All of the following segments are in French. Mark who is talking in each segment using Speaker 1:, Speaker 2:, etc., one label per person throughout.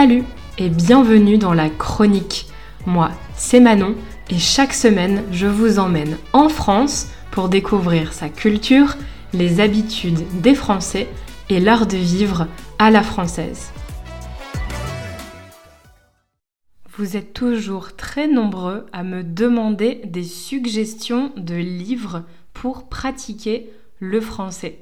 Speaker 1: Salut et bienvenue dans la chronique. Moi, c'est Manon et chaque semaine, je vous emmène en France pour découvrir sa culture, les habitudes des Français et l'art de vivre à la française. Vous êtes toujours très nombreux à me demander des suggestions de livres pour pratiquer le français.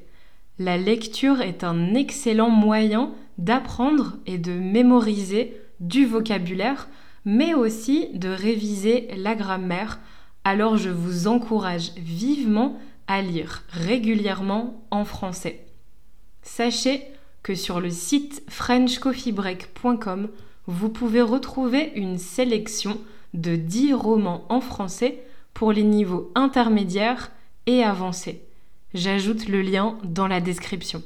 Speaker 1: La lecture est un excellent moyen d'apprendre et de mémoriser du vocabulaire, mais aussi de réviser la grammaire. Alors je vous encourage vivement à lire régulièrement en français. Sachez que sur le site frenchcoffeebreak.com, vous pouvez retrouver une sélection de 10 romans en français pour les niveaux intermédiaires et avancés. J'ajoute le lien dans la description.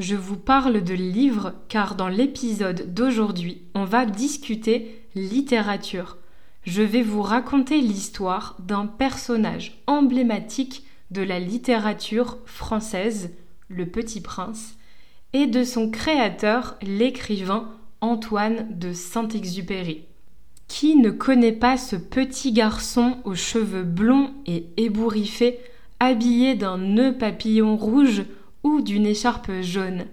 Speaker 1: Je vous parle de livres car dans l'épisode d'aujourd'hui, on va discuter littérature. Je vais vous raconter l'histoire d'un personnage emblématique de la littérature française, le Petit Prince, et de son créateur, l'écrivain Antoine de Saint-Exupéry. Qui ne connaît pas ce petit garçon aux cheveux blonds et ébouriffés, habillé d'un nœud papillon rouge ou d'une écharpe jaune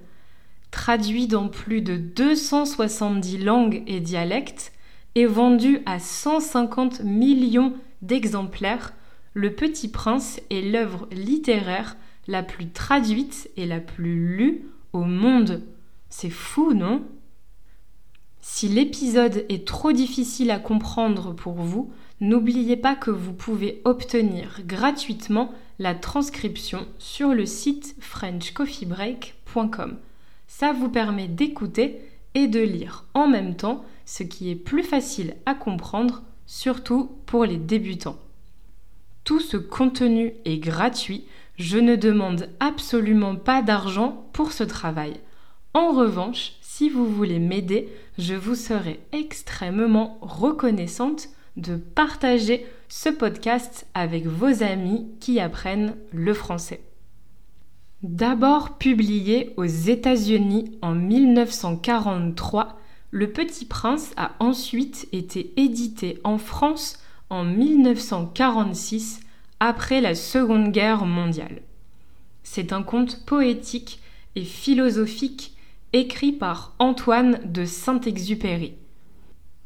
Speaker 1: Traduit dans plus de 270 langues et dialectes et vendu à 150 millions d'exemplaires, Le Petit Prince est l'œuvre littéraire la plus traduite et la plus lue au monde. C'est fou, non? Si l'épisode est trop difficile à comprendre pour vous, n'oubliez pas que vous pouvez obtenir gratuitement la transcription sur le site frenchcoffeebreak.com. Ça vous permet d'écouter et de lire en même temps, ce qui est plus facile à comprendre, surtout pour les débutants. Tout ce contenu est gratuit, je ne demande absolument pas d'argent pour ce travail. En revanche, si vous voulez m'aider, je vous serai extrêmement reconnaissante de partager ce podcast avec vos amis qui apprennent le français. D'abord publié aux États-Unis en 1943, Le Petit Prince a ensuite été édité en France en 1946 après la Seconde Guerre mondiale. C'est un conte poétique et philosophique écrit par Antoine de Saint-Exupéry.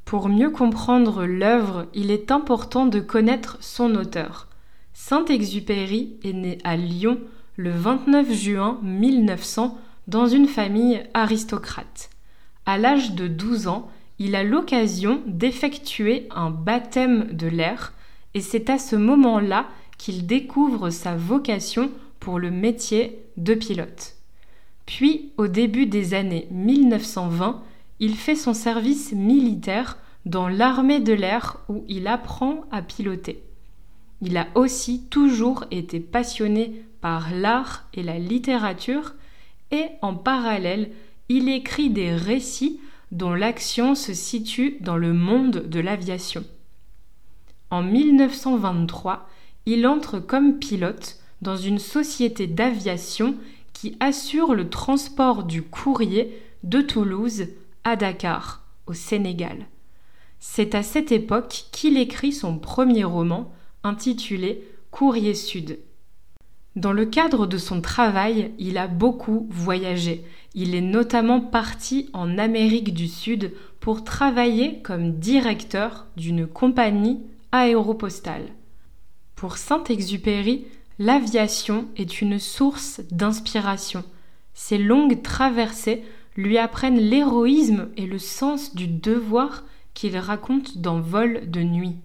Speaker 1: Pour mieux comprendre l'œuvre, il est important de connaître son auteur. Saint-Exupéry est né à Lyon le 29 juin 1900 dans une famille aristocrate. À l'âge de 12 ans, il a l'occasion d'effectuer un baptême de l'air et c'est à ce moment-là qu'il découvre sa vocation pour le métier de pilote. Puis, au début des années 1920, il fait son service militaire dans l'armée de l'air où il apprend à piloter. Il a aussi toujours été passionné par l'art et la littérature et en parallèle, il écrit des récits dont l'action se situe dans le monde de l'aviation. En 1923, il entre comme pilote dans une société d'aviation qui assure le transport du courrier de Toulouse à Dakar, au Sénégal. C'est à cette époque qu'il écrit son premier roman, intitulé Courrier Sud. Dans le cadre de son travail, il a beaucoup voyagé. Il est notamment parti en Amérique du Sud pour travailler comme directeur d'une compagnie aéropostale. Pour Saint-Exupéry, L'aviation est une source d'inspiration. Ces longues traversées lui apprennent l'héroïsme et le sens du devoir qu'il raconte dans Vol de nuit.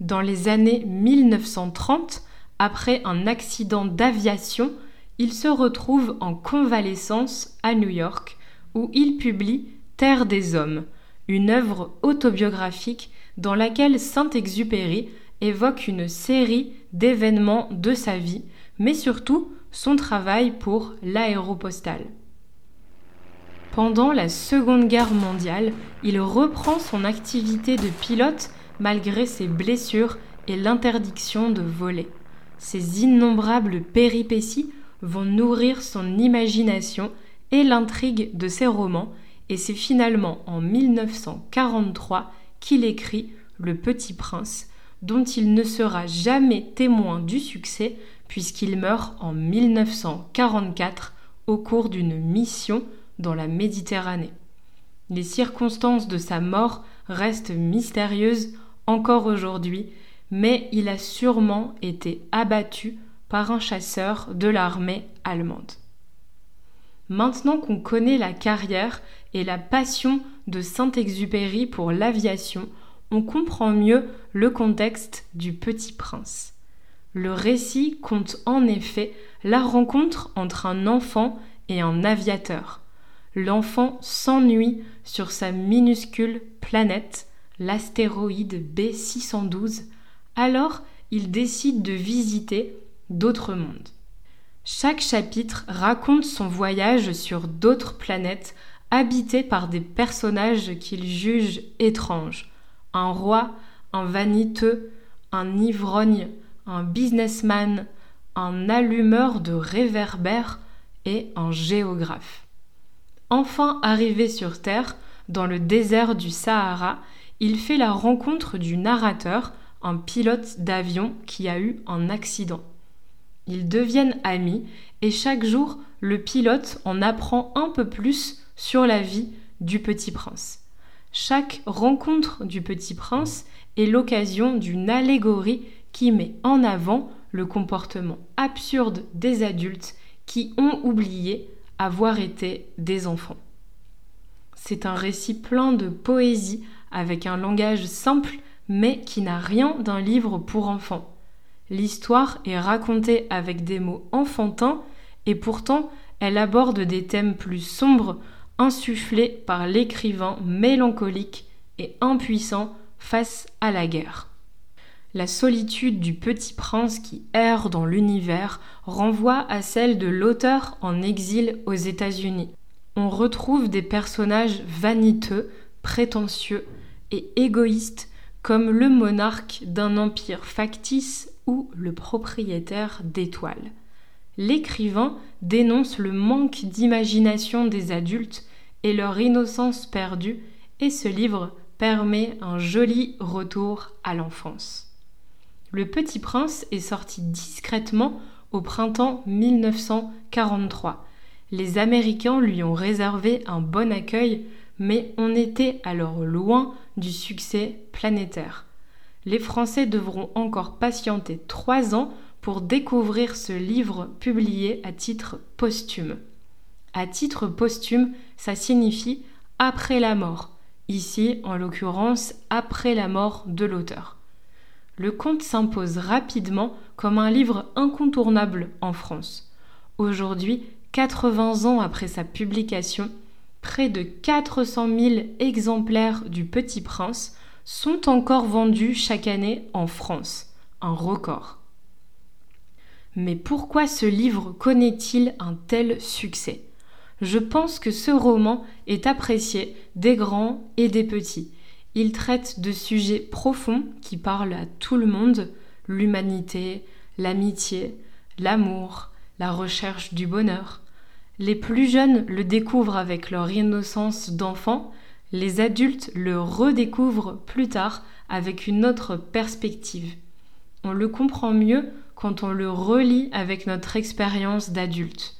Speaker 1: Dans les années 1930, après un accident d'aviation, il se retrouve en convalescence à New York, où il publie Terre des Hommes, une œuvre autobiographique dans laquelle Saint-Exupéry évoque une série d'événements de sa vie, mais surtout son travail pour l'aéropostale. Pendant la Seconde Guerre mondiale, il reprend son activité de pilote malgré ses blessures et l'interdiction de voler. Ces innombrables péripéties vont nourrir son imagination et l'intrigue de ses romans, et c'est finalement en 1943 qu'il écrit Le Petit Prince, dont il ne sera jamais témoin du succès puisqu'il meurt en 1944 au cours d'une mission dans la Méditerranée. Les circonstances de sa mort restent mystérieuses encore aujourd'hui, mais il a sûrement été abattu par un chasseur de l'armée allemande. Maintenant qu'on connaît la carrière et la passion de Saint-Exupéry pour l'aviation, on comprend mieux le contexte du Petit Prince. Le récit compte en effet la rencontre entre un enfant et un aviateur. L'enfant s'ennuie sur sa minuscule planète, l'astéroïde B612, alors il décide de visiter d'autres mondes. Chaque chapitre raconte son voyage sur d'autres planètes habitées par des personnages qu'il juge étranges. Un roi, un vaniteux, un ivrogne, un businessman, un allumeur de réverbères et un géographe. Enfin arrivé sur Terre, dans le désert du Sahara, il fait la rencontre du narrateur, un pilote d'avion qui a eu un accident. Ils deviennent amis et chaque jour, le pilote en apprend un peu plus sur la vie du petit prince. Chaque rencontre du petit prince est l'occasion d'une allégorie qui met en avant le comportement absurde des adultes qui ont oublié avoir été des enfants. C'est un récit plein de poésie avec un langage simple mais qui n'a rien d'un livre pour enfants. L'histoire est racontée avec des mots enfantins et pourtant elle aborde des thèmes plus sombres insufflés par l'écrivain mélancolique et impuissant face à la guerre. La solitude du petit prince qui erre dans l'univers renvoie à celle de l'auteur en exil aux États-Unis. On retrouve des personnages vaniteux, prétentieux et égoïstes comme le monarque d'un empire factice ou le propriétaire d'étoiles. L'écrivain dénonce le manque d'imagination des adultes et leur innocence perdue et ce livre permet un joli retour à l'enfance. Le Petit Prince est sorti discrètement au printemps 1943. Les Américains lui ont réservé un bon accueil, mais on était alors loin du succès planétaire. Les Français devront encore patienter trois ans pour découvrir ce livre publié à titre posthume. À titre posthume, ça signifie après la mort, ici en l'occurrence après la mort de l'auteur le conte s'impose rapidement comme un livre incontournable en France. Aujourd'hui, 80 ans après sa publication, près de 400 000 exemplaires du Petit Prince sont encore vendus chaque année en France, un record. Mais pourquoi ce livre connaît-il un tel succès? Je pense que ce roman est apprécié des grands et des petits, il traite de sujets profonds qui parlent à tout le monde, l'humanité, l'amitié, l'amour, la recherche du bonheur. Les plus jeunes le découvrent avec leur innocence d'enfant, les adultes le redécouvrent plus tard avec une autre perspective. On le comprend mieux quand on le relit avec notre expérience d'adulte.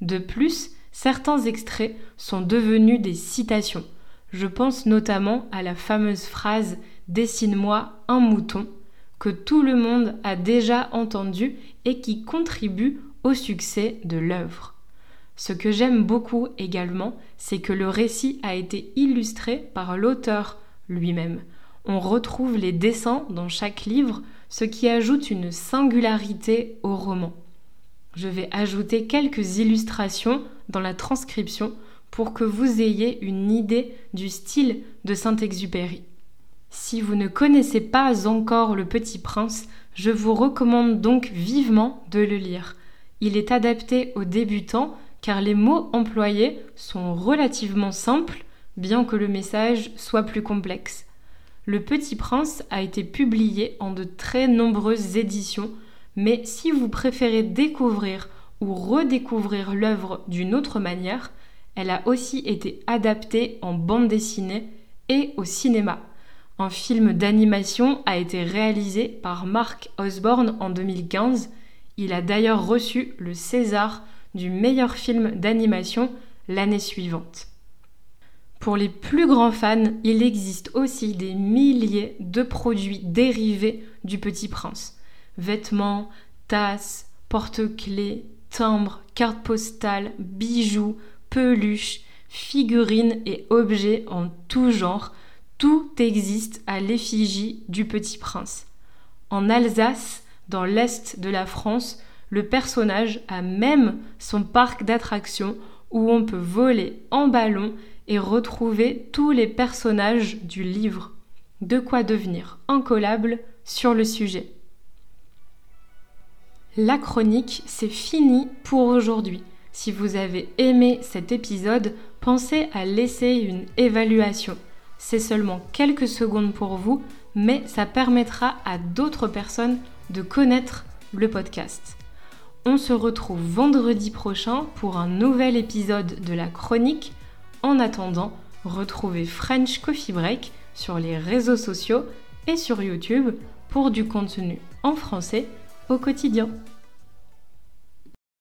Speaker 1: De plus, certains extraits sont devenus des citations. Je pense notamment à la fameuse phrase Dessine-moi un mouton que tout le monde a déjà entendu et qui contribue au succès de l'œuvre. Ce que j'aime beaucoup également, c'est que le récit a été illustré par l'auteur lui-même. On retrouve les dessins dans chaque livre, ce qui ajoute une singularité au roman. Je vais ajouter quelques illustrations dans la transcription pour que vous ayez une idée du style de Saint-Exupéry. Si vous ne connaissez pas encore Le Petit Prince, je vous recommande donc vivement de le lire. Il est adapté aux débutants car les mots employés sont relativement simples, bien que le message soit plus complexe. Le Petit Prince a été publié en de très nombreuses éditions, mais si vous préférez découvrir ou redécouvrir l'œuvre d'une autre manière, elle a aussi été adaptée en bande dessinée et au cinéma. Un film d'animation a été réalisé par Mark Osborne en 2015. Il a d'ailleurs reçu le César du meilleur film d'animation l'année suivante. Pour les plus grands fans, il existe aussi des milliers de produits dérivés du Petit Prince. Vêtements, tasses, porte-clés, timbres, cartes postales, bijoux, peluches, figurines et objets en tout genre, tout existe à l'effigie du Petit Prince. En Alsace, dans l'est de la France, le personnage a même son parc d'attractions où on peut voler en ballon et retrouver tous les personnages du livre. De quoi devenir incollable sur le sujet. La chronique, c'est fini pour aujourd'hui. Si vous avez aimé cet épisode, pensez à laisser une évaluation. C'est seulement quelques secondes pour vous, mais ça permettra à d'autres personnes de connaître le podcast. On se retrouve vendredi prochain pour un nouvel épisode de la chronique en attendant, retrouvez French Coffee Break sur les réseaux sociaux et sur YouTube pour du contenu en français au quotidien.